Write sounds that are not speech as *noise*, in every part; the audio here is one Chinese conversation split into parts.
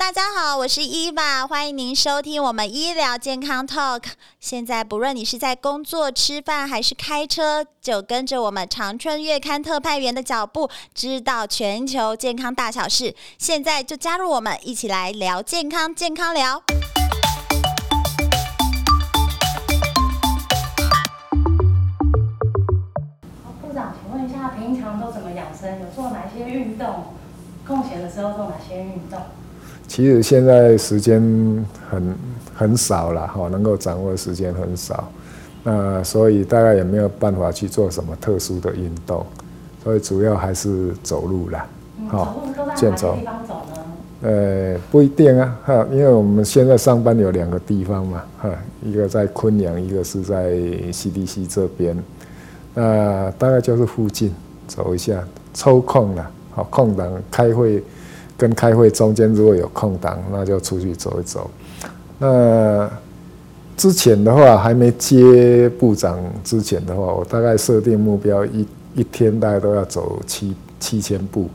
大家好，我是伊娃，欢迎您收听我们医疗健康 Talk。现在不论你是在工作、吃饭还是开车，就跟着我们长春月刊特派员的脚步，知道全球健康大小事。现在就加入我们，一起来聊健康，健康聊。部长，请问一下，平常都怎么养生？有做哪些运动？空闲的时候做哪些运动？其实现在时间很很少了哈，能够掌握的时间很少，那所以大概也没有办法去做什么特殊的运动，所以主要还是走路啦。好、嗯，走路都在哪个地方走？呃，不一定啊，哈，因为我们现在上班有两个地方嘛，哈，一个在昆阳，一个是在 CDC 这边，那大概就是附近走一下，抽空了，好，空档开会。跟开会中间如果有空档，那就出去走一走。那之前的话，还没接部长之前的话，我大概设定目标一一天大概都要走七七千步。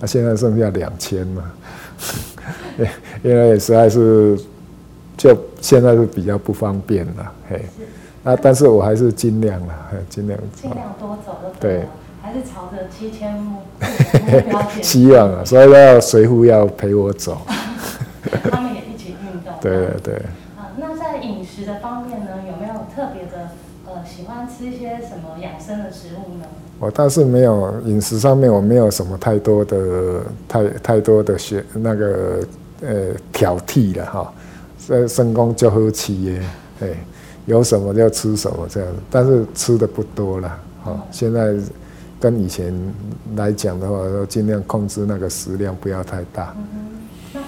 那现在剩下两千嘛，*laughs* 因为实在是就现在是比较不方便了，嘿。那但是我还是尽量了，尽量尽量多走的。对。还是朝着七千目标 *laughs* 希望啊，所以要随扈要陪我走，*laughs* 他们也一起运动。*laughs* 对对对。啊，那在饮食的方面呢，有没有特别的呃喜欢吃一些什么养生的食物呢？我倒是没有饮食上面我没有什么太多的太太多的学那个呃挑剔了哈，在生功就喝七耶，哎，有什么就吃什么这样，但是吃的不多了，哈，现在。跟以前来讲的话，都尽量控制那个食量，不要太大。嗯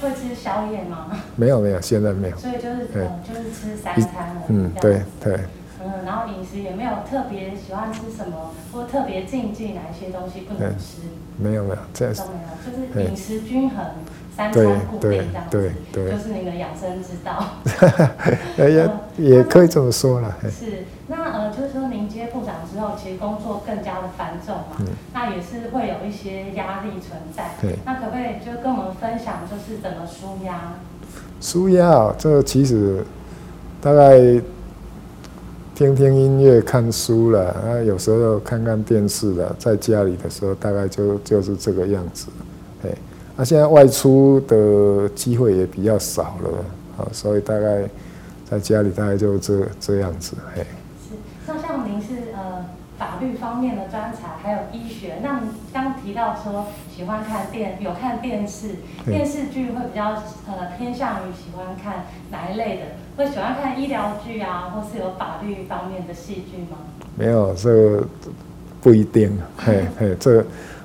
会吃宵夜吗？没有没有，现在没有。所以就是嗯，就是吃三餐了。嗯，对对。也没有特别喜欢吃什么，或特别禁忌哪一些东西不能吃。没有没有，这样都没有，就是饮食均衡，三餐固定这样子。对就是你的养生之道。*laughs* 也也可以这么说了。是，那呃，就是说您接部长之后，其实工作更加的繁重嘛，那也是会有一些压力存在。对，那可不可以就跟我们分享，就是怎么舒压？舒压，这其实大概。听听音乐、看书了，啊，有时候看看电视了，在家里的时候大概就就是这个样子，哎，那现在外出的机会也比较少了，啊，所以大概在家里大概就这这样子，哎。是，那像您是呃法律方面的专才，还有医学，那您刚提到说喜欢看电，有看电视，电视剧会比较呃偏向于喜欢看哪一类的？会喜欢看医疗剧啊，或是有法律方面的戏剧吗？没有，这个不一定。嘿，嘿，这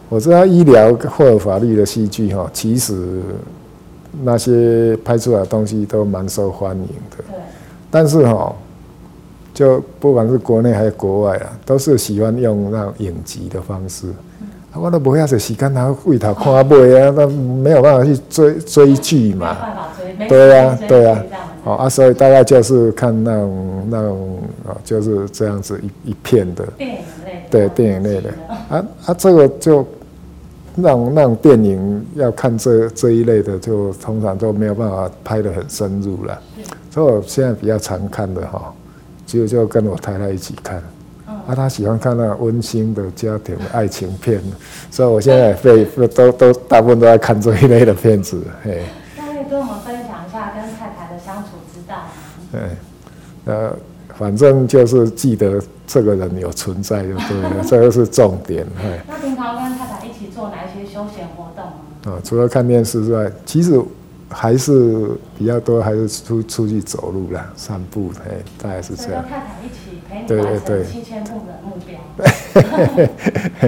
我知道医疗或者法律的戏剧哈，其实那些拍出来的东西都蛮受欢迎的。对。但是哈，就不管是国内还是国外啊，都是喜欢用那种影集的方式。嗯、我都不要是时间他为他看尾啊，那没有办法去追追剧嘛。没办法追。对啊，对呀。哦啊，所以大概就是看那种那种啊，就是这样子一一片的电影类，对电影类的。啊啊，这个就那种那种电影要看这这一类的，就通常都没有办法拍得很深入了。所以我现在比较常看的哈，就就跟我太太一起看，啊，她喜欢看那温馨的家庭爱情片，所以我现在被都都大部分都在看这一类的片子，嘿。对，呃，反正就是记得这个人有存在就对了，*laughs* 这个是重点。那平常跟太太一起做哪一些休闲活动啊？啊，除了看电视之外，其实还是比较多，还是出出去走路啦，散步，哎，大概是这样。跟太太一起陪你完成七千步的目标。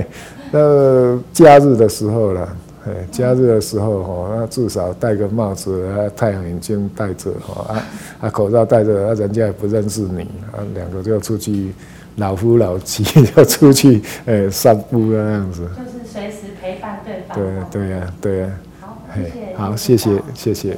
*laughs* 那假日的时候啦，哎，加热的时候哈，那至少戴个帽子，啊，太阳眼镜戴着哈，啊啊，口罩戴着，啊，人家也不认识你，啊，两个就出去，老夫老妻 *laughs* 就出去，哎，散步那样子。就是随时陪伴对方。对对呀，对呀。好，谢谢。好，谢谢，谢谢。